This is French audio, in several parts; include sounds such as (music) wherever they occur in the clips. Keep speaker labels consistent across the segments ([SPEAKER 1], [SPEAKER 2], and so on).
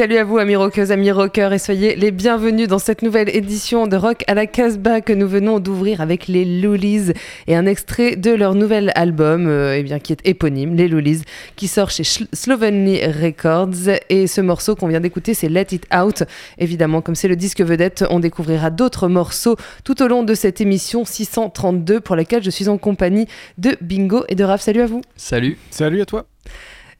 [SPEAKER 1] salut à vous amis rockeuses, amis rockers et soyez les bienvenus dans cette nouvelle édition de Rock à la Casbah que nous venons d'ouvrir avec les Loolies et un extrait de leur nouvel album euh, eh bien, qui est éponyme, les Loolies, qui sort chez Slovenly Records et ce morceau qu'on vient d'écouter c'est Let It Out. Évidemment, comme c'est le disque vedette, on découvrira d'autres morceaux tout au long de cette émission 632 pour laquelle je suis en compagnie de Bingo et de Raph. Salut à vous.
[SPEAKER 2] Salut.
[SPEAKER 3] Salut à toi.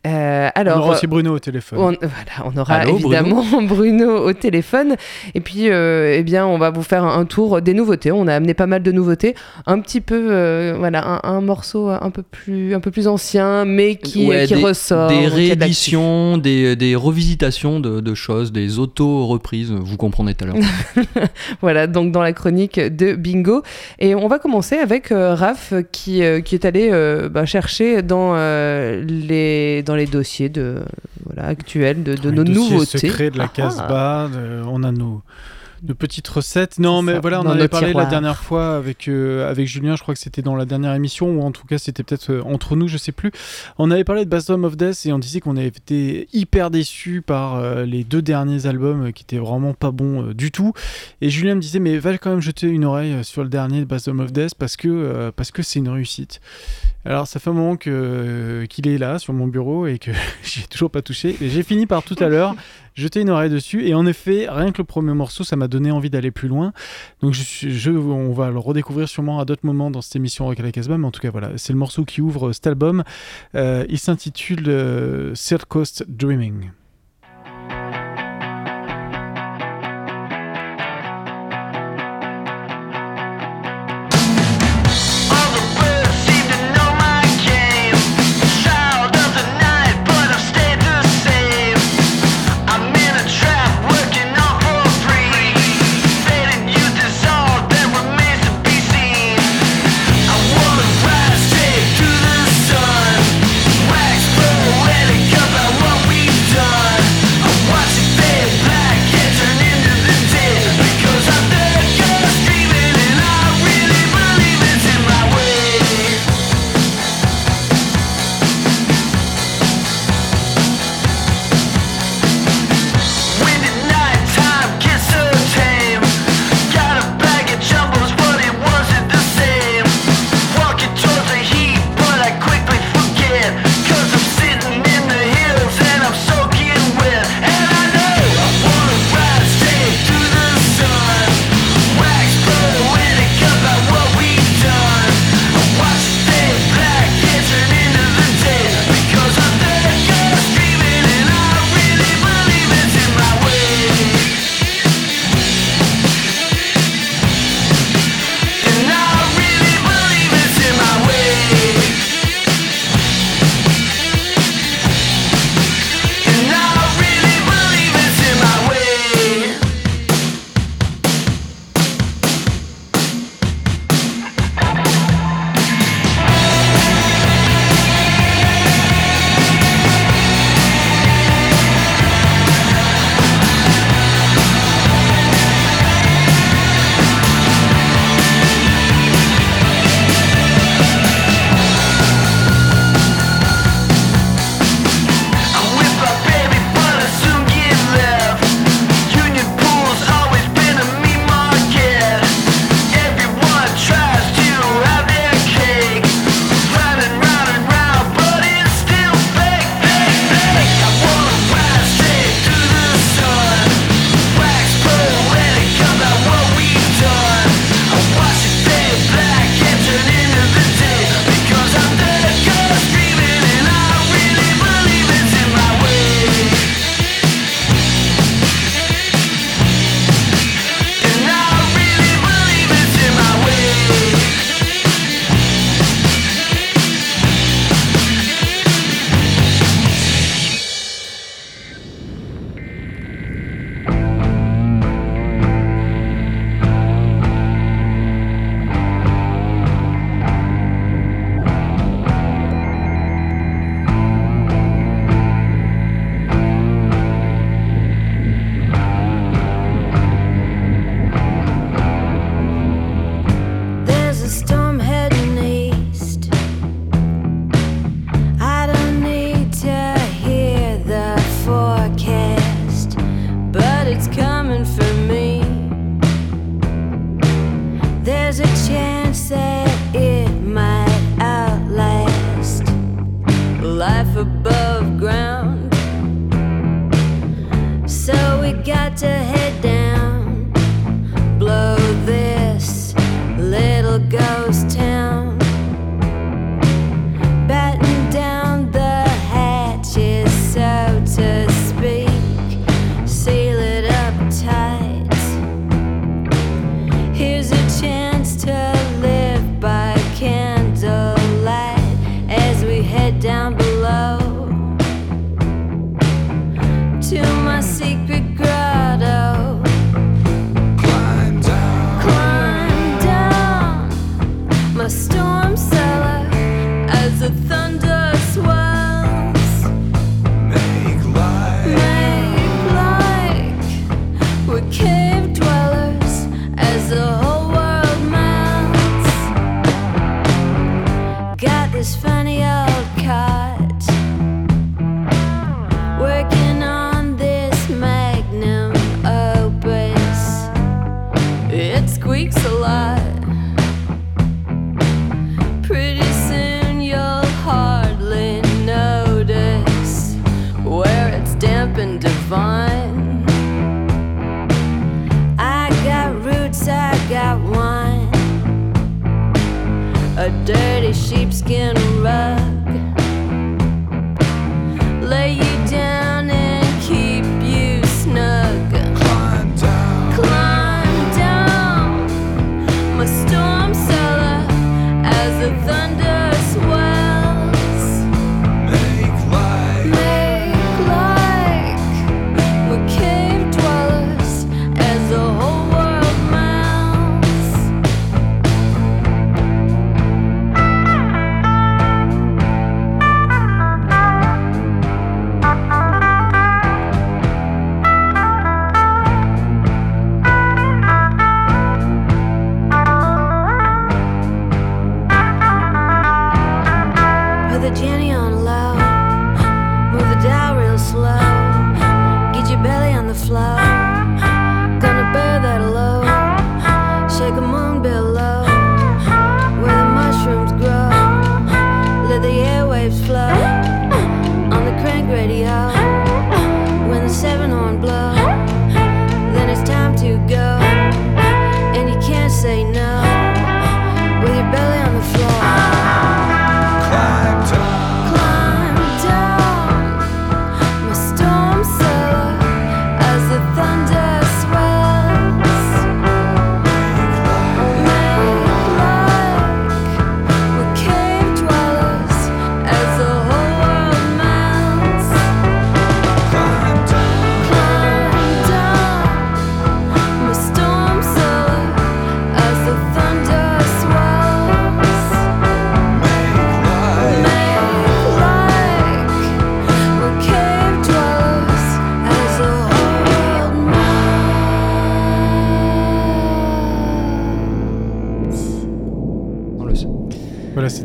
[SPEAKER 1] Euh, alors,
[SPEAKER 3] on aura aussi Bruno au téléphone.
[SPEAKER 1] On, voilà, on aura évidemment (laughs) Bruno. au téléphone. Et puis, euh, eh bien, on va vous faire un, tour des nouveautés. On a amené pas mal de nouveautés. Un petit peu, euh, voilà, un, morceau un peu plus, un peu plus ancien, mais qui, qui ressort.
[SPEAKER 2] Des rééditions, des, des, revisitations de, de choses, des auto-reprises. Vous comprendrez tout à l'heure. (laughs)
[SPEAKER 1] voilà, donc dans la chronique de Bingo. Et on va commencer avec Raph qui, qui est allé bah, chercher dans les dans les dossiers de, voilà, actuels de, de nos nouveautés.
[SPEAKER 3] secrets de la ah. Casbah, on a nos de petites recettes. Non, mais voilà, on en avait parlé la dernière fois avec, euh, avec Julien, je crois que c'était dans la dernière émission, ou en tout cas c'était peut-être euh, entre nous, je sais plus. On avait parlé de Bastom of Death et on disait qu'on avait été hyper déçus par euh, les deux derniers albums qui étaient vraiment pas bons du tout. Et Julien me disait, mais va quand même jeter une oreille sur le dernier de Bastom of Death parce que parce que c'est une réussite. Alors ça fait un moment qu'il est là sur mon bureau et que (laughs) j'ai toujours pas touché. J'ai fini par tout à l'heure jeter une oreille dessus. Et en effet, rien que le premier morceau, ça m'a donné envie d'aller plus loin. Donc on va le redécouvrir sûrement à d'autres moments dans cette émission Rock à la. Mais en tout cas, voilà, c'est le morceau qui ouvre cet album. Euh, il s'intitule euh, Coast Dreaming.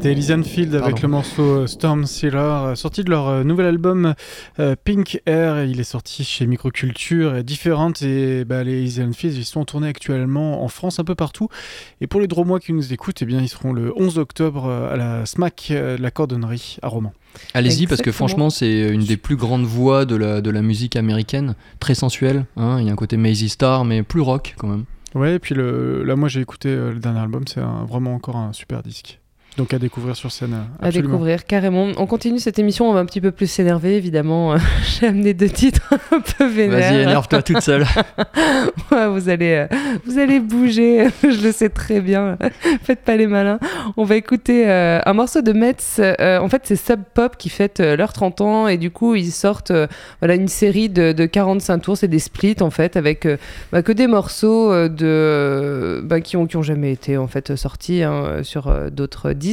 [SPEAKER 3] C'était Elysian Field avec
[SPEAKER 2] Pardon.
[SPEAKER 3] le morceau euh, Storm Sealer, euh, sorti de leur euh, nouvel album Pink Air. Il est sorti chez Microculture, et différentes. Et bah, les Elysian Fields, ils sont en tournée actuellement en France, un peu partout. Et pour les Dromois qui nous écoutent, eh bien, ils seront le 11 octobre à la SMAC de la Cordonnerie à Romans.
[SPEAKER 2] Allez-y parce que franchement c'est une des plus grandes voix de la, de la musique américaine, très sensuelle. hein. Il y a un côté Maisie Star mais plus rock quand même.
[SPEAKER 3] Ouais, et puis le, là, moi, j'ai écouté le dernier album, c'est vraiment encore un super disque. Donc à découvrir sur scène. euh,
[SPEAKER 1] À découvrir carrément. On continue cette émission, on va un petit peu plus s'énerver évidemment. (laughs) J'ai amené deux titres (laughs) un peu vénères.
[SPEAKER 2] Vas-y énerve-toi toute seule. (laughs)
[SPEAKER 1] Ouais, vous allez, euh, vous allez bouger, je le sais très bien. Faites pas les malins. On va écouter euh, un morceau de Metz. Euh, en fait, c'est Sub Pop qui fête euh, leurs 30 ans et du coup, ils sortent euh, voilà une série de, de 45 tours. C'est des splits en fait avec euh, bah, que des morceaux euh, de bah, qui ont qui ont jamais été en fait sortis hein, sur euh, d'autres disques.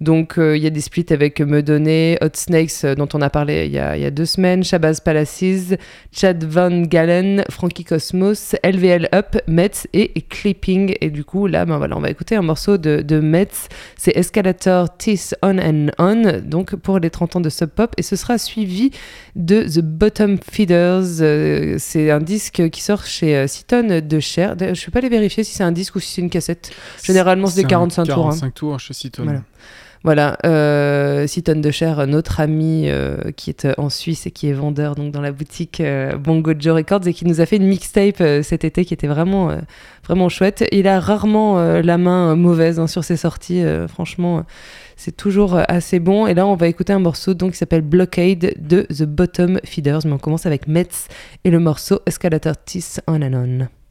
[SPEAKER 1] Donc euh, il y a des splits avec Me Donner, Hot Snakes euh, dont on a parlé il y a, il y a deux semaines, Shabazz Palaces, Chad Van Galen, Frankie Cosmos, LVL Up, Metz et Clipping. Et du coup, là, ben voilà, on va écouter un morceau de, de Metz. C'est Escalator Teeth On and On, donc pour les 30 ans de Sub Pop. Et ce sera suivi de The Bottom Feeders. Euh, c'est un disque qui sort chez Citon de Cher. Je ne vais pas les vérifier si c'est un disque ou si c'est une cassette. Généralement, c'est des
[SPEAKER 3] un
[SPEAKER 1] 45 tours. hein.
[SPEAKER 3] 45 tours chez Citon.
[SPEAKER 1] Voilà. Voilà, euh, Seaton de Cher, notre ami euh, qui est en Suisse et qui est vendeur donc dans la boutique euh, Bongo Joe Records et qui nous a fait une mixtape euh, cet été qui était vraiment, euh, vraiment chouette. Il a rarement euh, la main mauvaise hein, sur ses sorties, euh, franchement, c'est toujours euh, assez bon. Et là, on va écouter un morceau donc, qui s'appelle Blockade de The Bottom Feeders, mais on commence avec Metz et le morceau Escalator Tis On and On.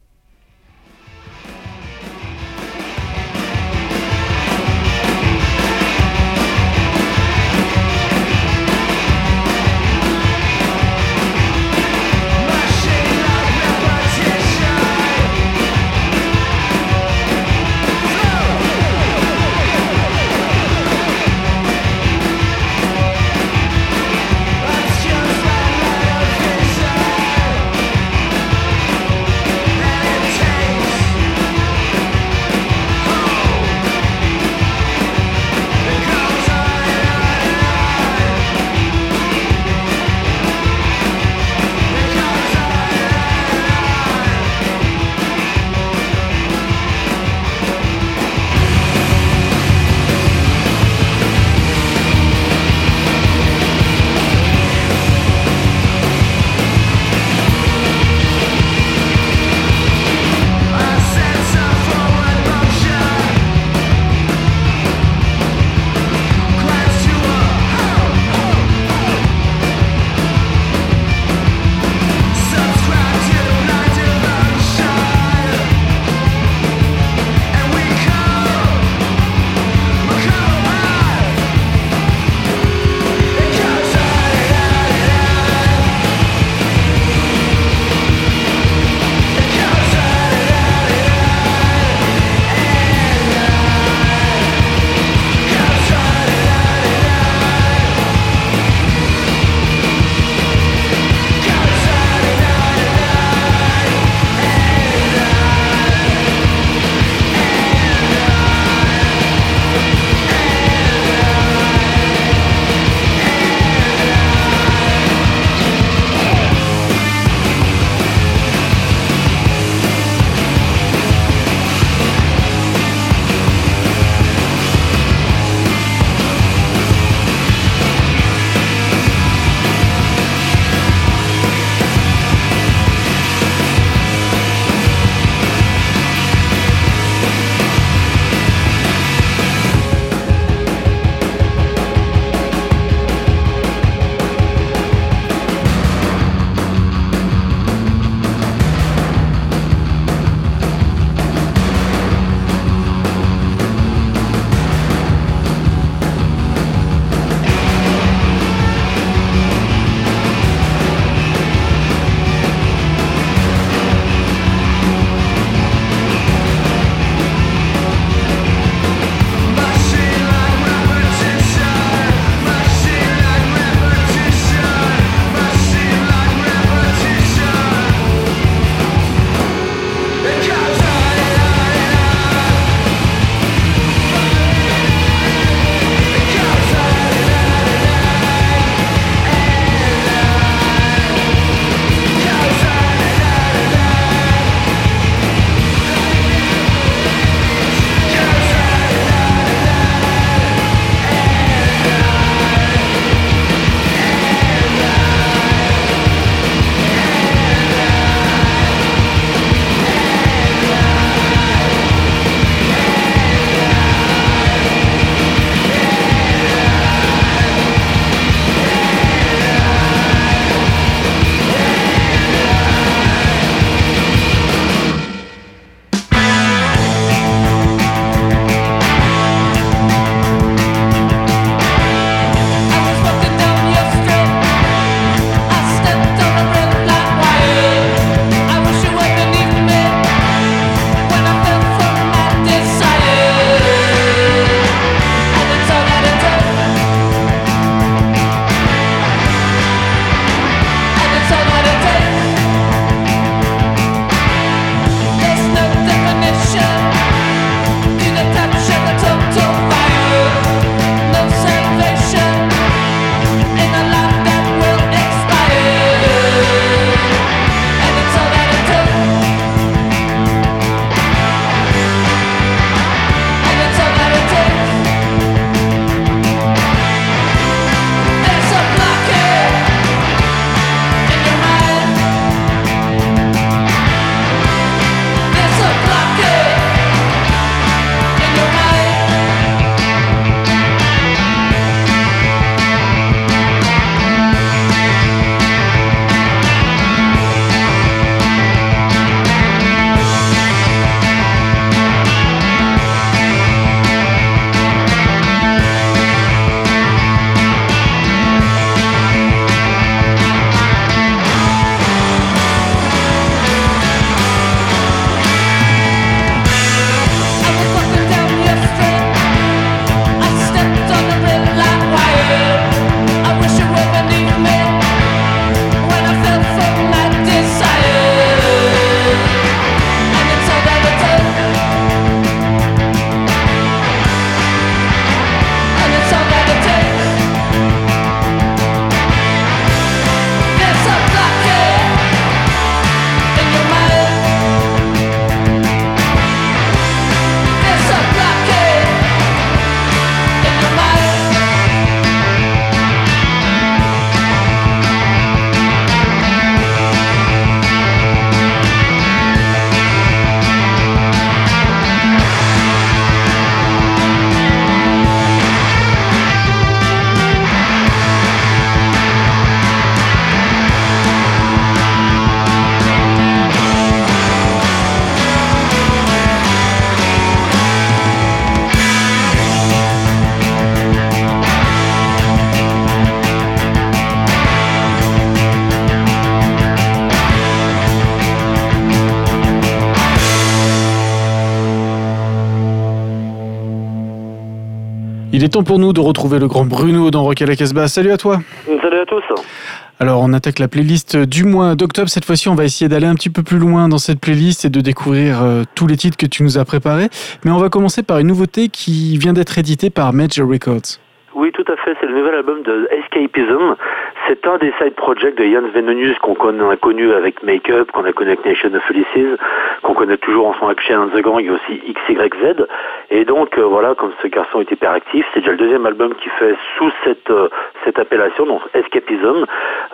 [SPEAKER 3] Temps pour nous de retrouver le grand Bruno dans Rock à la Casbah. Salut à toi.
[SPEAKER 4] Salut à tous.
[SPEAKER 3] Alors, on attaque la playlist du mois d'octobre. Cette fois-ci, on va essayer d'aller un petit peu plus loin dans cette playlist et de découvrir euh, tous les titres que tu nous as préparés. Mais on va commencer par une nouveauté qui vient d'être éditée par Major Records.
[SPEAKER 4] Oui, tout à fait. C'est le nouvel album de Escapism. C'est un des side projects de Jans Venonius qu'on a connu avec Make Up, qu'on a connu avec Nation of Felices, qu'on connaît toujours en son avec Shane and the Gang et aussi XYZ. Et donc, euh, voilà, comme ce garçon est hyper actif, c'est déjà le deuxième album qu'il fait sous cette, euh, cette appellation, donc Escapism.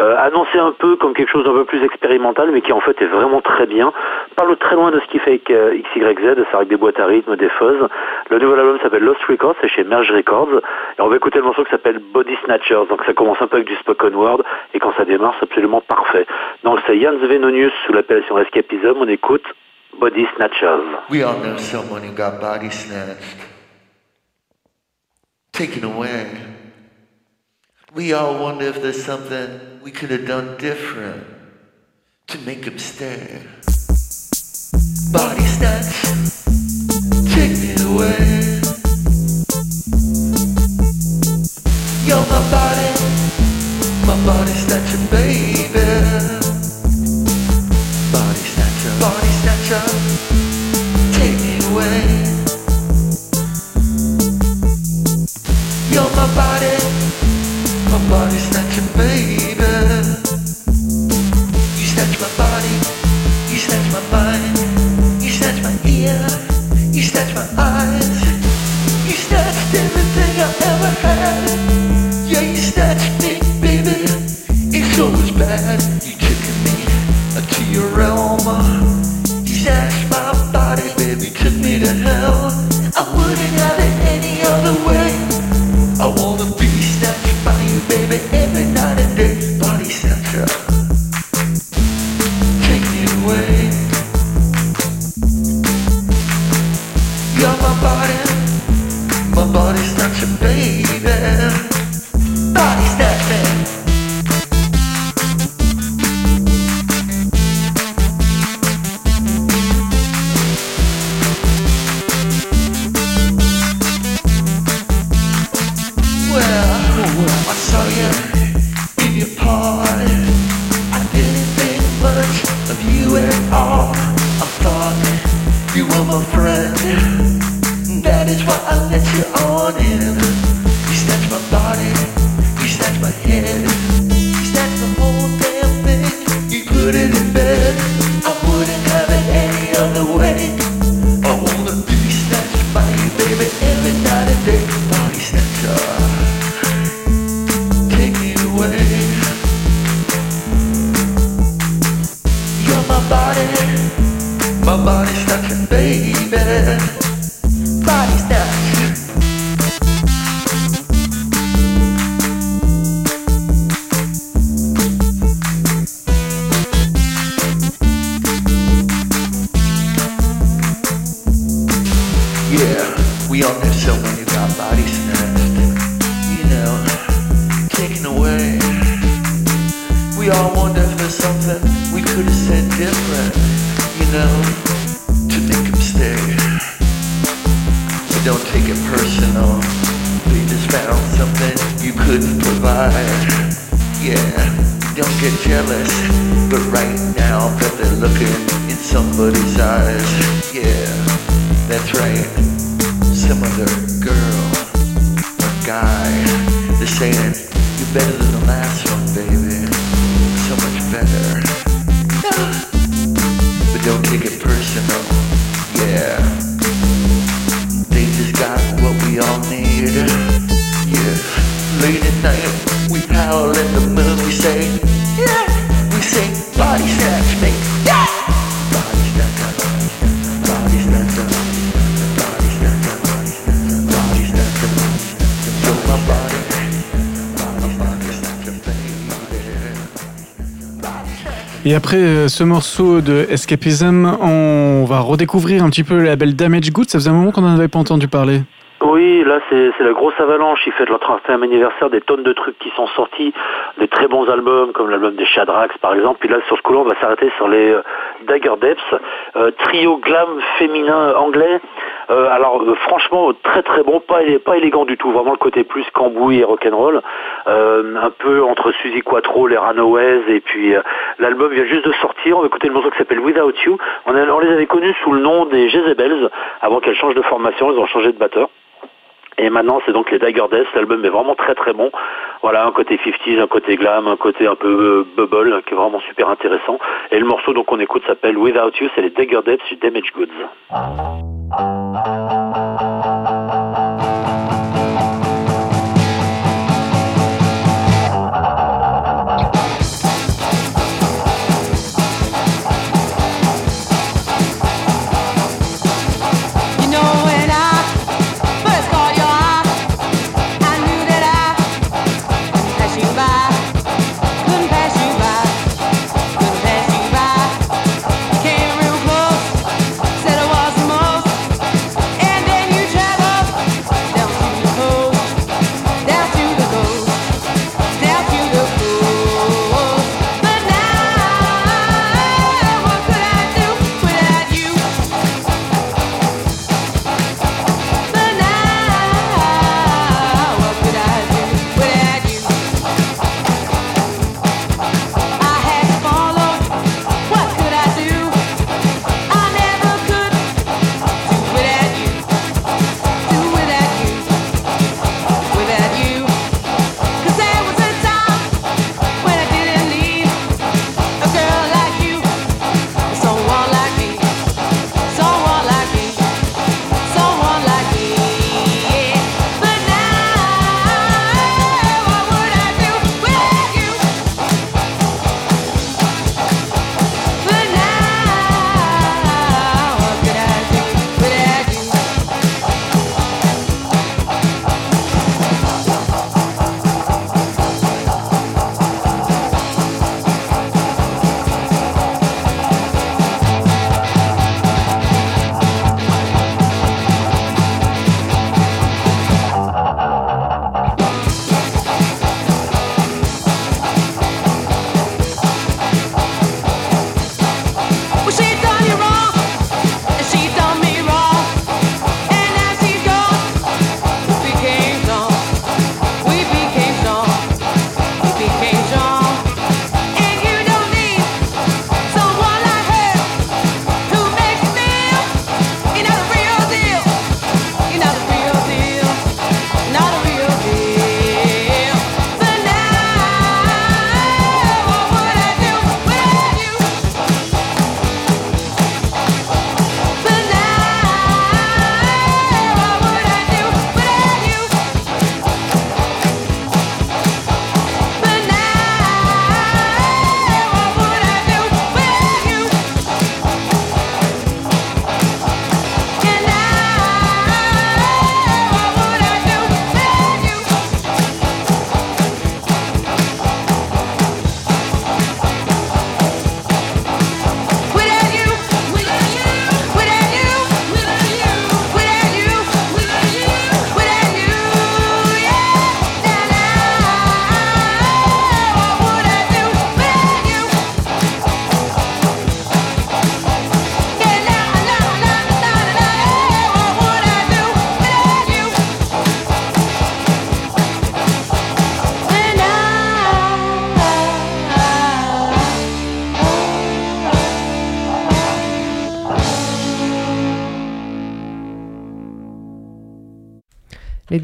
[SPEAKER 4] Euh, annoncé un peu comme quelque chose d'un peu plus expérimental, mais qui en fait est vraiment très bien. Parle très loin de ce qu'il fait avec XYZ, c'est avec des boîtes à rythme, des fuzz. Le nouvel album s'appelle Lost Records, c'est chez Merge Records. Et on va écouter le morceau qui s'appelle Body Snatchers. Donc ça commence un peu avec du spoken word, et quand ça démarre, c'est absolument parfait. Donc c'est Jans Venonius sous l'appellation Escapism, on écoute Body Snatchers.
[SPEAKER 5] We all know someone who got body snatched, taken away. We all wonder if there's something we could have done different to make him stay. Body snatch,
[SPEAKER 3] ce morceau de Escapism, on va redécouvrir un petit peu le label Damage Goods. Ça faisait un moment qu'on n'en avait pas entendu parler.
[SPEAKER 4] Oui, là c'est la grosse avalanche. Ils fêtent leur 30e anniversaire, des tonnes de trucs qui sont sortis, des très bons albums comme l'album des Shadrax par exemple. Puis là sur ce coup-là, on va s'arrêter sur les euh, Dagger Depths, euh, trio glam féminin anglais Euh, alors franchement très très bon, pas, pas élégant du tout, vraiment le côté plus cambouis et rock'n'roll, un peu entre Suzy Quattro, les Runaways et puis l'album vient juste de sortir, on va écouter le morceau qui s'appelle Without You, on, on les avait connus sous le nom des Jezebels avant qu'elles changent de formation, ils ont changé de batteur. Et maintenant, c'est donc les Dagger Death. L'album est vraiment très très bon. Voilà, un côté 50s, un côté glam, un côté un peu euh, bubble, qui est vraiment super intéressant. Et le morceau donc on écoute s'appelle Without You, c'est les Dagger Death sur Damage Goods.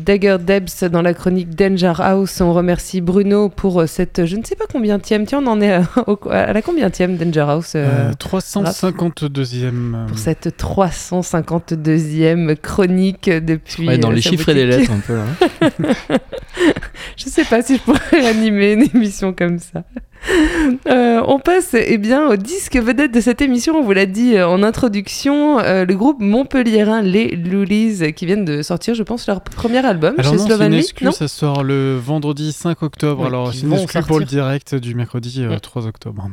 [SPEAKER 1] Dagger Debs dans la chronique Danger House. On remercie Bruno pour euh, cette, je ne sais pas combien tième. Tiens, on en est à, au- à la combien tième Danger House euh,
[SPEAKER 3] Euh, 352e.
[SPEAKER 1] pour cette 352e chronique depuis.
[SPEAKER 2] Ouais, dans
[SPEAKER 1] euh,
[SPEAKER 2] les chiffres et les lettres (laughs) un peu là.
[SPEAKER 1] Je sais pas si je pourrais (laughs) animer une émission comme ça. (laughs) Euh, on passe eh bien au disque vedette de cette émission. On vous l'a dit euh, en introduction, euh, le groupe montpelliérain Les Loulies qui viennent de sortir, je pense, leur premier album
[SPEAKER 3] Alors
[SPEAKER 1] chez
[SPEAKER 3] non,
[SPEAKER 1] Non
[SPEAKER 3] ça sort le vendredi 5 octobre.
[SPEAKER 1] Ouais,
[SPEAKER 3] Alors c'est une pour le direct du mercredi euh,
[SPEAKER 1] Mm.
[SPEAKER 3] 3 octobre.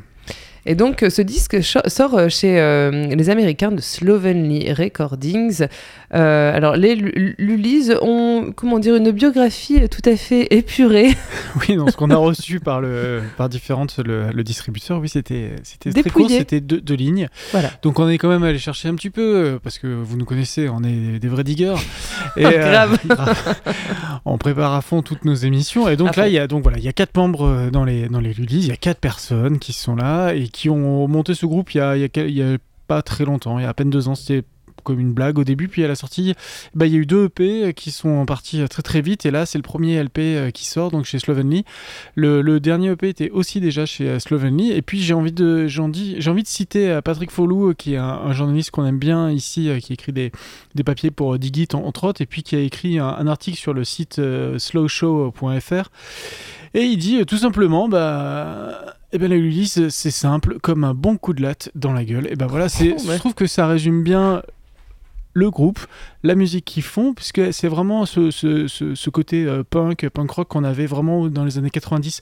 [SPEAKER 1] Et donc, euh, ce disque sort euh, chez euh, les Américains de Slovenly Recordings. Euh, alors, les Lu- Lulis ont, comment dire, une biographie tout à fait épurée, (laughs) (laughs)
[SPEAKER 3] Oui, dans ce qu'on a reçu par, le, par différentes, le, le distributeur, oui, c'était très court, c'était deux, deux lignes.
[SPEAKER 1] Voilà.
[SPEAKER 3] Donc on est quand même allé chercher un petit peu, parce que vous nous connaissez, on est des vrais diggers. (laughs) Et,
[SPEAKER 1] Grave.
[SPEAKER 3] on prépare à fond toutes nos émissions. Et donc
[SPEAKER 1] À
[SPEAKER 3] là, il y a donc voilà, il y a quatre membres dans les dans les Lulis, il y a quatre personnes qui sont là et qui ont monté ce groupe il y a, pas très longtemps, il y a à peine deux ans. C'était comme une blague au début, puis à la sortie, bah, il y a eu deux EP qui sont partis très très vite, et là c'est le premier LP euh, qui sort, donc chez Slovenly. Le, dernier EP était aussi déjà chez euh, Slovenly, et puis j'ai envie de, envie, de citer euh, Patrick Folou, euh, qui est un, journaliste qu'on aime bien ici, euh, qui écrit des, des papiers pour euh, Digit en- entre autres, et puis qui a écrit un, un article sur le site euh, slowshow.fr, et il dit euh, tout simplement, bah... Eh ben la Ulysse, c'est simple, comme un bon coup de latte dans la gueule. Et ben voilà, c'est,
[SPEAKER 1] Oh, ouais.
[SPEAKER 3] je trouve que ça résume bien le groupe, la musique qu'ils font, puisque c'est vraiment ce, ce- ce- ce côté euh, punk, punk rock qu'on avait vraiment dans les années 90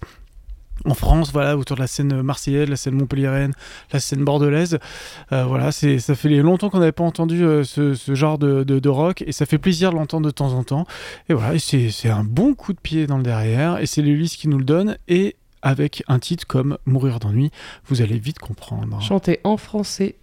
[SPEAKER 3] en France, voilà, autour de la scène marseillaise, la scène montpelliéraine, la scène bordelaise. Euh, voilà, c'est, ça fait longtemps qu'on n'avait pas entendu euh, ce, ce genre de, de- de rock, et ça fait plaisir de l'entendre de temps en temps. Et voilà, et c'est, c'est un bon coup de pied dans le derrière, et c'est l'Ulysse qui nous le donne, et avec un titre comme Mourir d'ennui, vous allez vite comprendre.
[SPEAKER 1] chanté en français.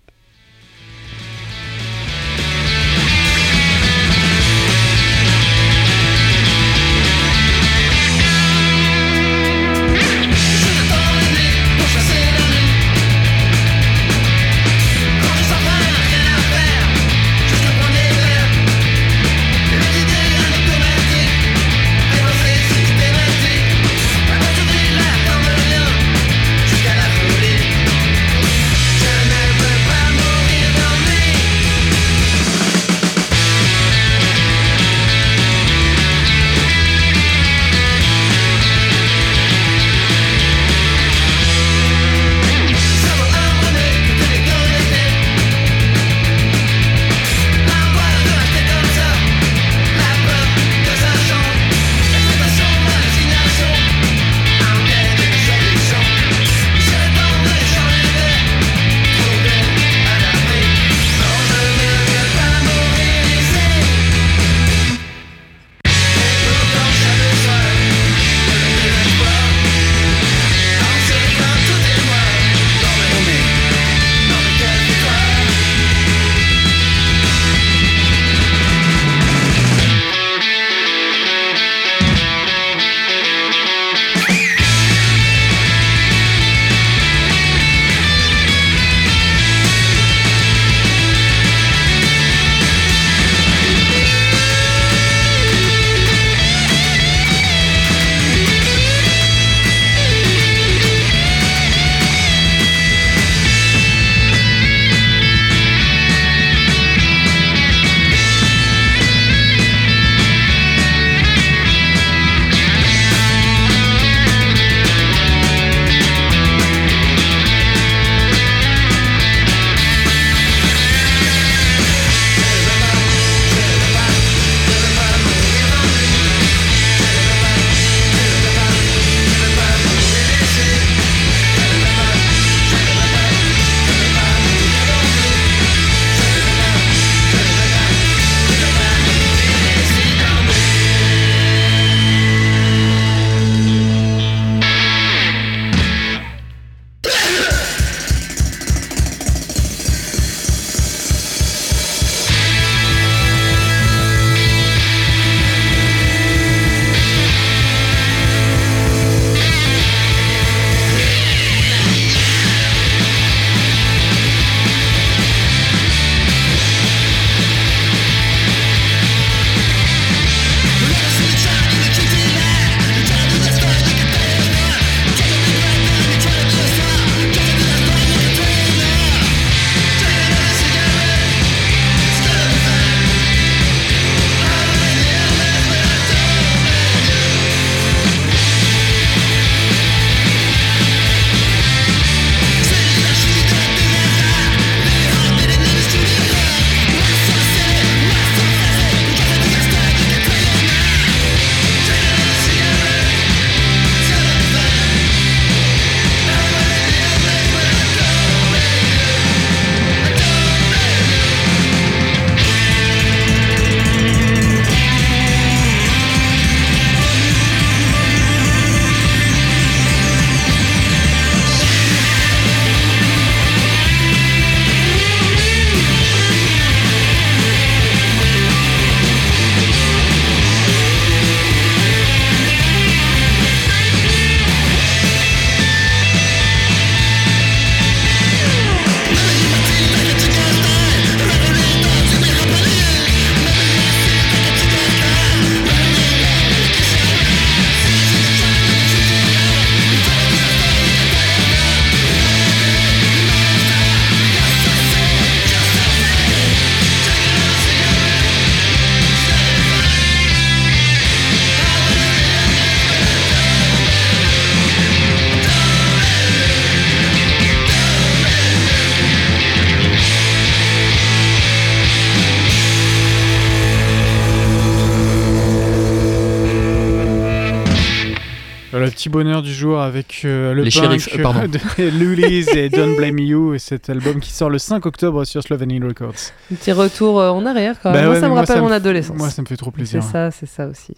[SPEAKER 3] Petit bonheur du jour avec euh, le
[SPEAKER 2] Les
[SPEAKER 3] punk
[SPEAKER 2] euh, pardon. (laughs)
[SPEAKER 3] de Lulis et Don't Blame You et cet album qui sort le 5 octobre sur Slovenian Records.
[SPEAKER 1] Un petit retour euh, en arrière quand
[SPEAKER 3] Bah
[SPEAKER 1] même. moi,
[SPEAKER 3] ouais,
[SPEAKER 1] ça
[SPEAKER 3] mais
[SPEAKER 1] me
[SPEAKER 3] moi,
[SPEAKER 1] rappelle
[SPEAKER 3] ça
[SPEAKER 1] mon adolescence.
[SPEAKER 3] Moi, ça me fait trop
[SPEAKER 1] c'est
[SPEAKER 3] plaisir.
[SPEAKER 1] ça, c'est ça aussi.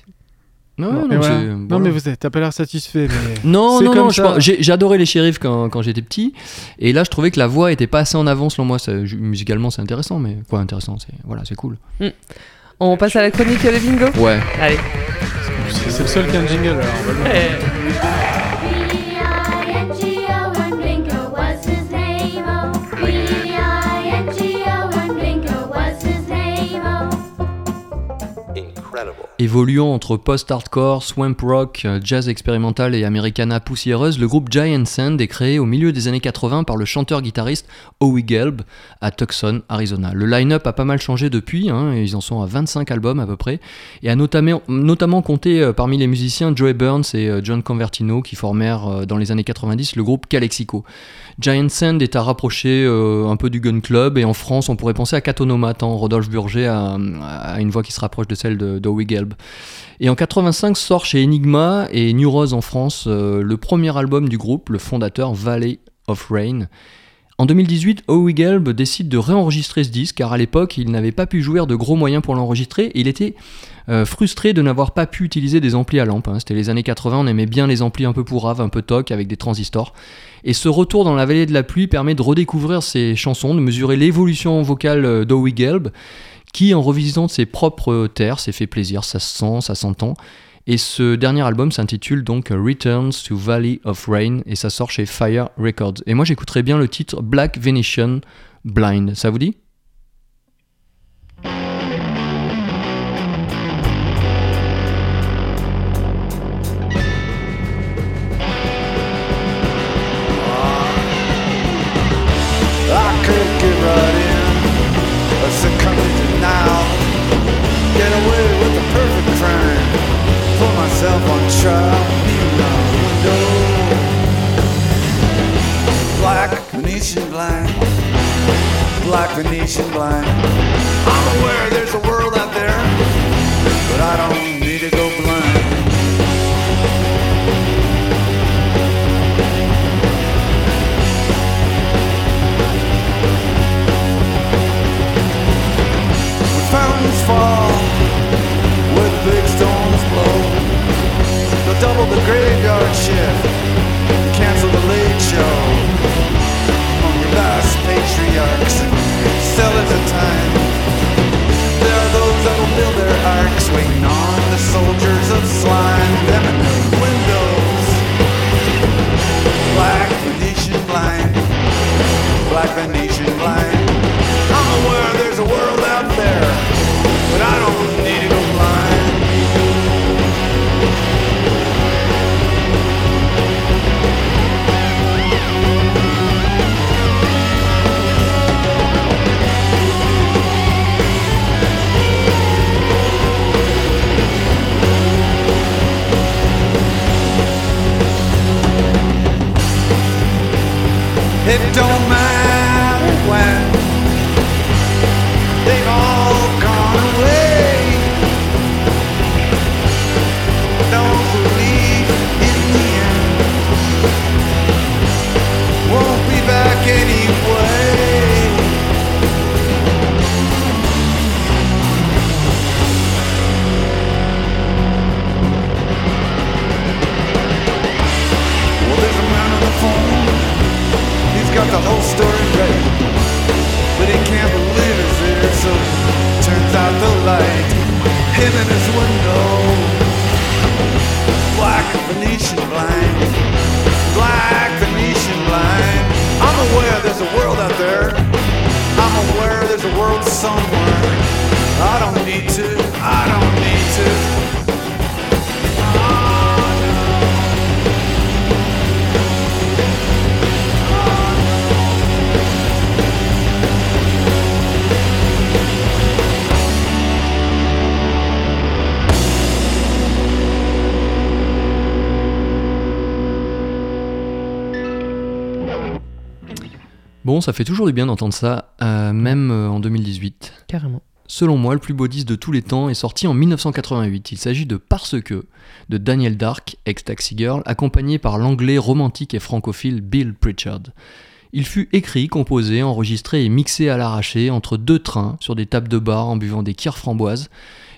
[SPEAKER 2] Ouais,
[SPEAKER 3] Bon,
[SPEAKER 2] non,
[SPEAKER 3] et voilà.
[SPEAKER 2] c'est-
[SPEAKER 3] Non,
[SPEAKER 2] voilà.
[SPEAKER 3] mais vous êtes- t'as pas l'air satisfait. Mais... (laughs)
[SPEAKER 2] Non,
[SPEAKER 3] C'est
[SPEAKER 2] non, non, adoré les shérifs quand, quand j'étais petit. Et là, je trouvais que la voix était pas assez en avant selon moi. Ça- musicalement, c'est intéressant, mais quoi, intéressant, c'est voilà, c'est cool.
[SPEAKER 1] On passe à la chronique le bingo
[SPEAKER 2] Ouais.
[SPEAKER 1] Allez.
[SPEAKER 3] C'est le seul qui a un jingle. Alors,
[SPEAKER 2] Évoluant entre post-hardcore, swamp rock, euh, jazz expérimental et americana poussiéreuse, le groupe Giant Sand est créé au milieu des années 80 par le chanteur-guitariste Howie Gelb à Tucson, Arizona. Le line-up a pas mal changé depuis, hein, ils en sont à 25 albums à peu près, et a notamment, notamment compté euh, parmi les musiciens Joey Burns et euh, John Convertino qui formèrent dans les années 90 le groupe Calexico. Giant Sand est à rapprocher euh, un peu du Gun Club, et en France on pourrait penser à Catonomat, tant Rodolphe Burger a, une voix qui se rapproche de celle de, de Gelb. Et en 85 sort chez Enigma et New Rose en France euh, le premier album du groupe, le fondateur Valley of Rain. En 2018, Howie Gelb décide de réenregistrer ce disque car à l'époque il n'avait pas pu jouir de gros moyens pour l'enregistrer et il était euh, frustré de n'avoir pas pu utiliser des amplis à lampe. hein. C'était les années 80, on aimait bien les amplis un peu pourraves, un peu toc avec des transistors. Et ce retour dans la vallée de la pluie permet de redécouvrir ses chansons, de mesurer l'évolution vocale euh, d'Howie Gelb qui, en revisitant ses propres terres, s'est fait plaisir, ça se sent, ça s'entend. Et ce dernier album s'intitule donc Returns to Valley of Rain et ça sort chez Fire Records. Et moi j'écouterais bien le titre Black Venetian Blind. Ça vous dit?
[SPEAKER 6] Black Venetian blind. Of a time.
[SPEAKER 2] Bon, ça fait toujours du bien d'entendre ça, euh, même euh, en 2018.
[SPEAKER 1] Carrément.
[SPEAKER 2] selon moi, le plus beau disque de tous les temps est sorti en 1988. Il s'agit de Parce que de Daniel Dark, ex-Taxi Girl, accompagné par l'anglais romantique et francophile Bill Pritchard. Il fut écrit, composé, enregistré et mixé à l'arraché entre deux trains sur des tables de bar en buvant des kir framboises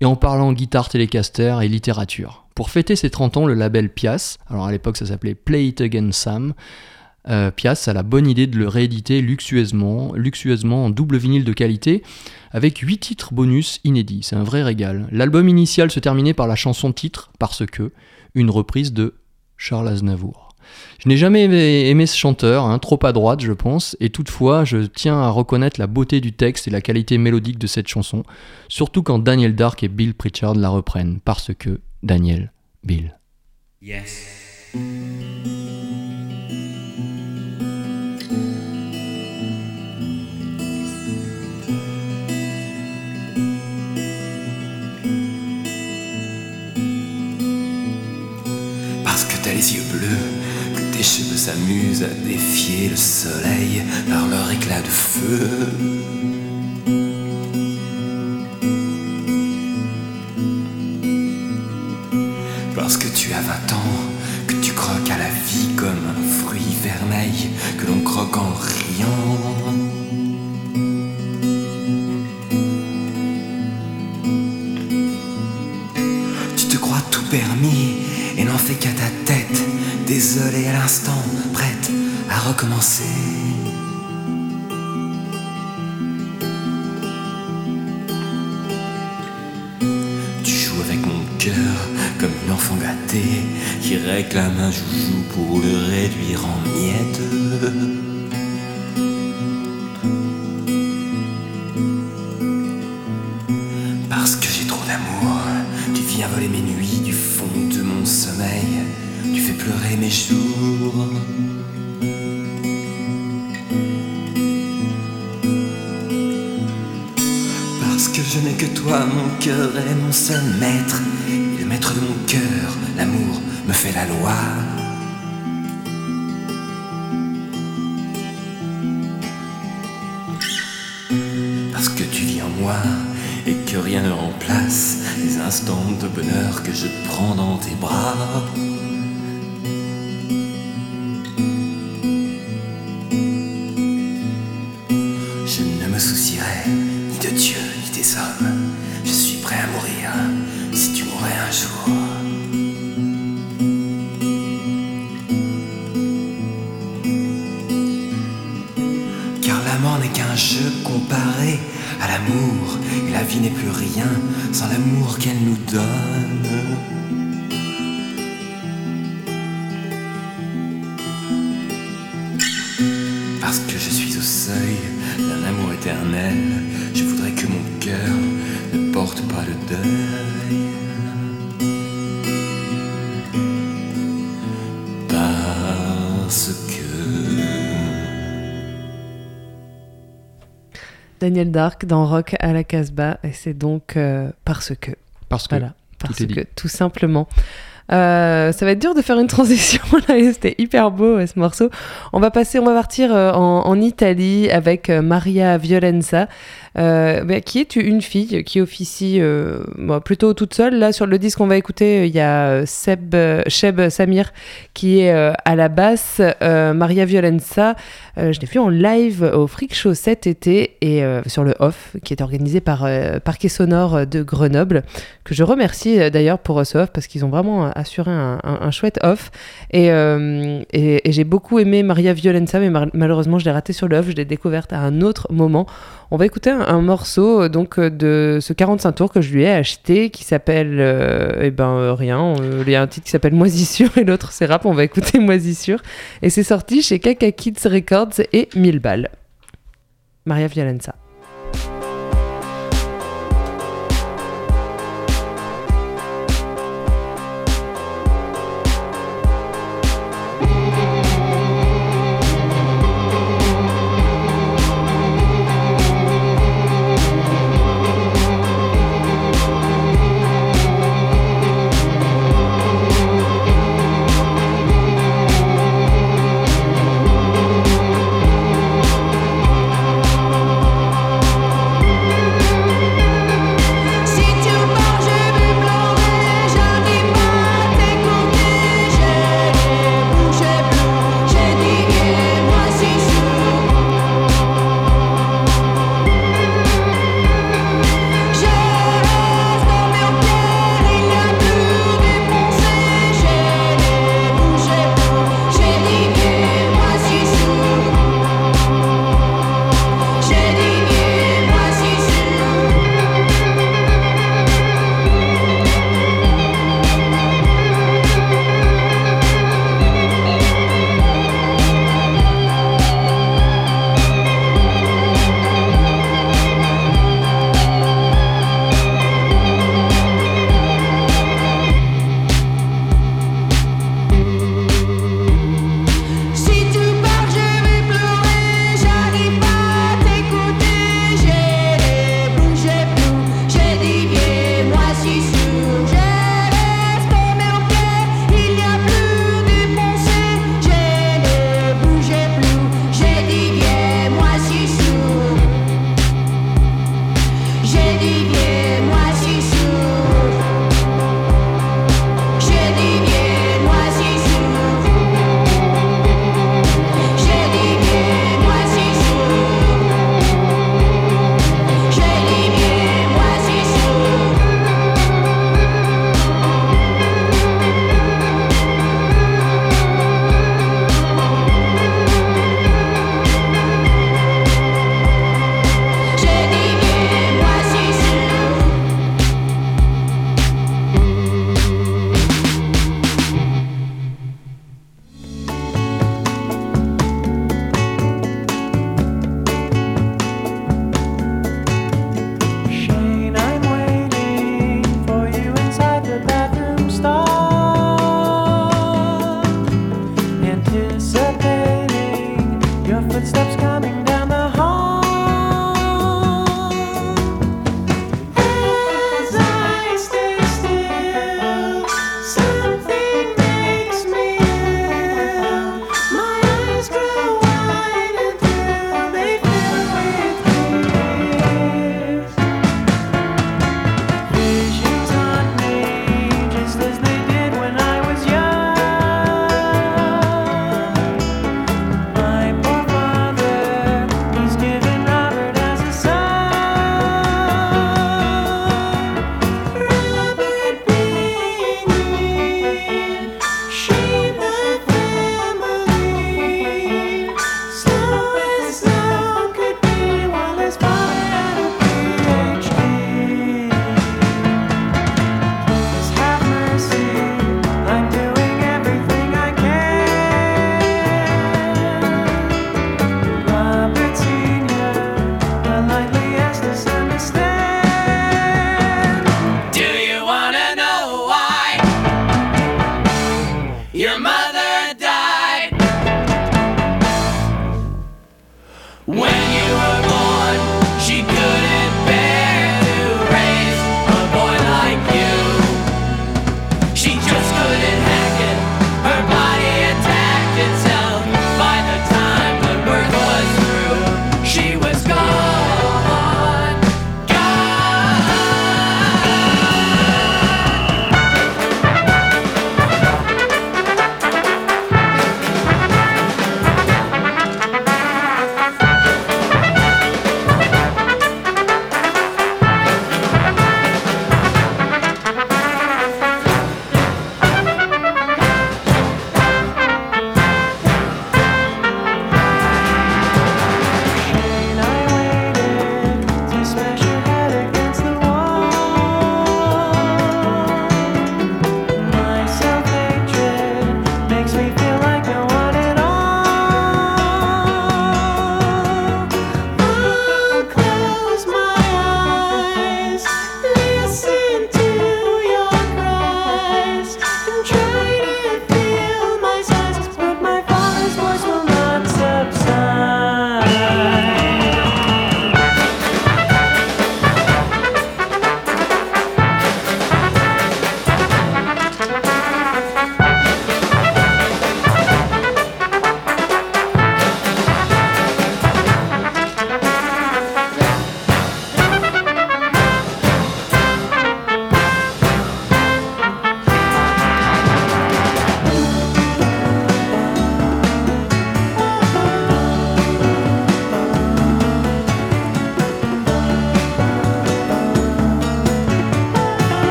[SPEAKER 2] et en parlant guitare télécaster et littérature. Pour fêter ses 30 ans, le label Pias, alors à l'époque ça s'appelait Play It Again Sam, euh, Pias a la bonne idée de le rééditer luxueusement, luxueusement en double vinyle de qualité, avec 8 titres bonus inédits. C'est un vrai régal. L'album initial se terminait par la chanson titre, Parce que, une reprise de Charles Aznavour. Je n'ai jamais aimé, ce chanteur, hein, trop à droite je pense, et toutefois je tiens à reconnaître la beauté du texte et la qualité mélodique de cette chanson, surtout quand Daniel Dark et Bill Pritchard la reprennent, parce que Daniel, Bill.
[SPEAKER 7] Parce tes cheveux s'amusent à défier le soleil par leur éclat de feu. Parce que tu as 20 ans, que tu croques à la vie comme un fruit vermeil que l'on croque en riant. Tu te crois tout permis et n'en fais qu'à ta tête, désolé à l'instant, prête à recommencer. Tu joues avec mon cœur comme une enfant gâtée qui réclame un joujou pour le réduire en miettes. Parce que j'ai trop d'amour, tu viens voler mes nuits tu fais pleurer mes jours. Parce que je n'ai que toi, mon cœur est mon seul maître, et le maître de mon cœur, l'amour, me fait la loi. Parce que tu vis en moi et que rien ne remplace les instants de bonheur que je prends dans tes bras.
[SPEAKER 1] Daniel Dark dans Rock à la Casbah, et c'est donc euh, parce que.
[SPEAKER 2] Parce que
[SPEAKER 1] Voilà, parce
[SPEAKER 2] dit.
[SPEAKER 1] que, tout simplement. Euh, ça va être dur de faire une transition (laughs) là, c'était hyper beau euh, ce morceau. On va passer, on va partir euh, en, en Italie avec euh, Maria Violenza, bah, qui est une fille qui officie bon, plutôt toute seule. Là sur le disque qu'on va écouter, il y a Seb, Sheb Samir qui est à la basse. Maria Violenza, je l'ai vu en live au Freak Show cet été et euh, sur le off qui est organisé par euh, Parquet Sonore de Grenoble que je remercie euh, d'ailleurs pour euh, ce off parce qu'ils ont vraiment euh, assuré un, chouette off. Et, euh, j'ai beaucoup aimé Maria Violenza mais malheureusement je l'ai raté sur le off je l'ai découverte à un autre moment. On va écouter un, morceau euh, donc euh, de ce 45 tours que je lui ai acheté qui s'appelle euh, eh ben euh, rien. Euh, il y a un titre qui s'appelle Moisissure et l'autre c'est rap on va écouter (laughs) Moisissure. Et c'est sorti chez Kaka Kids Records et 1000 balles. Maria Violenza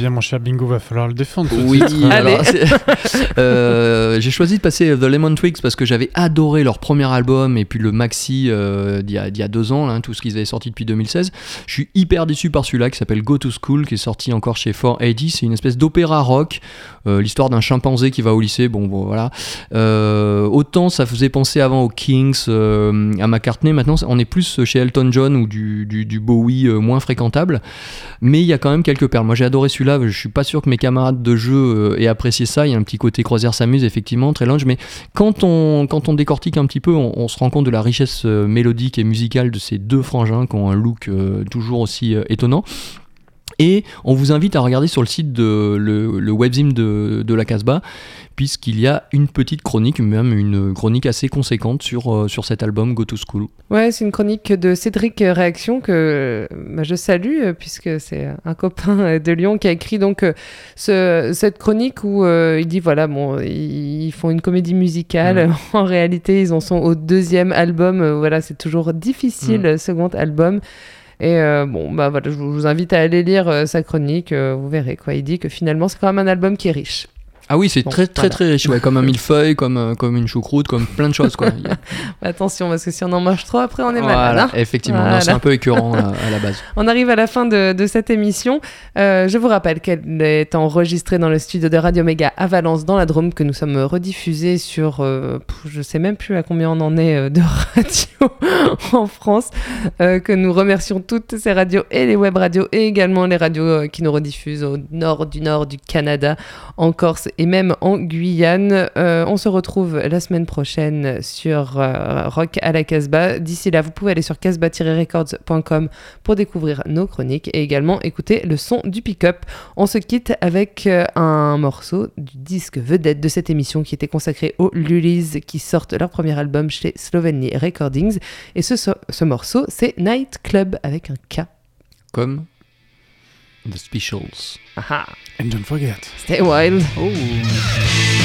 [SPEAKER 3] bien, mon cher Bingo, va falloir le défendre.
[SPEAKER 2] Oui, c'est- euh, j'ai choisi de passer The Lemon Twigs parce que j'avais adoré leur premier album et puis le maxi euh, d'il y, a- d'il y a deux ans, là, hein, tout ce qu'ils avaient sorti depuis 2016. Je suis hyper déçu par celui-là qui s'appelle Go to School, qui est sorti encore chez 480. C'est une espèce d'opéra rock, l'histoire d'un chimpanzé qui va au lycée. Bon, voilà. Euh, autant ça faisait penser avant aux Kings, euh, à McCartney. Maintenant, on est plus chez Elton John ou du, Bowie euh, moins fréquentable. Mais il y a quand même quelques perles. Moi, j'ai adoré celui-là. Je suis pas sûr que mes camarades de jeu euh, aient apprécié ça. Il y a un petit côté croisière s'amuse, effectivement, très lounge. Mais quand on, décortique un petit peu, on, on se rend compte de la richesse euh, mélodique et musicale de ces deux frangins qui ont un look euh, toujours aussi euh, étonnant. Et on vous invite à regarder sur le site de le, le webzine de, de la Casbah, puisqu'il y a une petite chronique, même une chronique assez conséquente sur, euh, sur cet album Go to School.
[SPEAKER 1] Ouais, c'est une chronique de Cédric Réaction que bah, je salue euh, puisque c'est un copain euh, de Lyon qui a écrit donc ce- cette chronique où euh, il dit voilà bon ils font une comédie musicale (laughs) en réalité ils en sont au deuxième album voilà c'est toujours difficile
[SPEAKER 2] Mm.
[SPEAKER 1] euh, second album et euh, bon bah voilà je vous invite à aller lire euh, sa chronique euh, vous verrez quoi. Il dit que finalement c'est quand même un album qui est riche
[SPEAKER 2] Ah oui, c'est
[SPEAKER 1] Bon,
[SPEAKER 2] très très
[SPEAKER 1] voilà.
[SPEAKER 2] très riche, ouais, comme un (laughs) millefeuille, comme, euh, comme une choucroute, comme plein de choses. Quoi. A- (laughs)
[SPEAKER 1] attention parce que si on en mange trop après on est
[SPEAKER 2] Voilà,
[SPEAKER 1] malade hein.
[SPEAKER 2] effectivement,
[SPEAKER 1] Voilà.
[SPEAKER 2] c'est un peu écœurant à, à la (laughs) base.
[SPEAKER 1] On arrive à la fin de, de cette émission. Euh, je vous rappelle qu'elle est enregistrée dans le studio de Radio Méga à Valence, dans la Drôme, que nous sommes rediffusés sur, euh, je sais même plus à combien on en est euh, de radios en France, euh, que nous remercions toutes ces radios et les web radios et également les radios euh, qui nous rediffusent au nord du nord du Canada, en Corse et même en Guyane. Euh, on se retrouve la semaine prochaine sur euh, Rock à la Casbah. D'ici là, vous pouvez aller sur casbah-records.com pour découvrir nos chroniques et également écouter le son du pick-up. On se quitte avec euh, un morceau du disque vedette de cette émission qui était consacré aux Lulis qui sortent leur premier album chez Sloveny Recordings. Et ce, ce morceau, c'est Night Club avec un K.
[SPEAKER 2] Comme The Specials.
[SPEAKER 1] Ah ah,
[SPEAKER 3] And don't forget.
[SPEAKER 1] stay wild.
[SPEAKER 2] Oh.